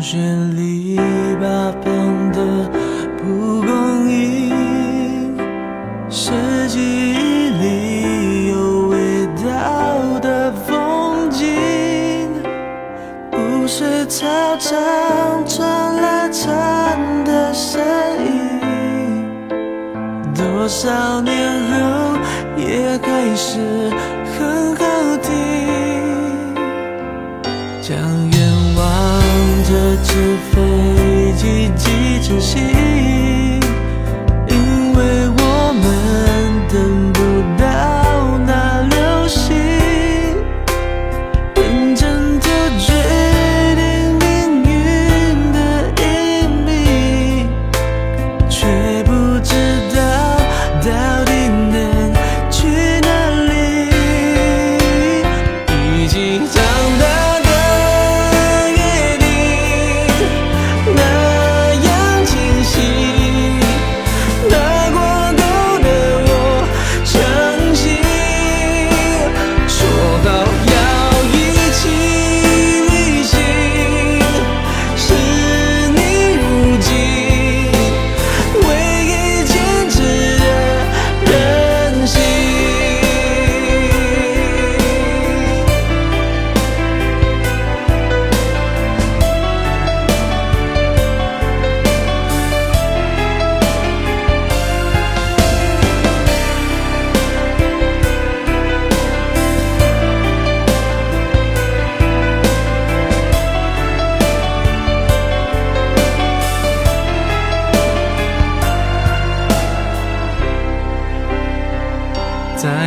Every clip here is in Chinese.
绚丽八旁的蒲公英，是记忆里有味道的风景，不是操场传来蝉的声音，多少年后也还是寄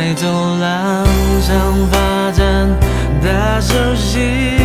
在走廊上发展大手心，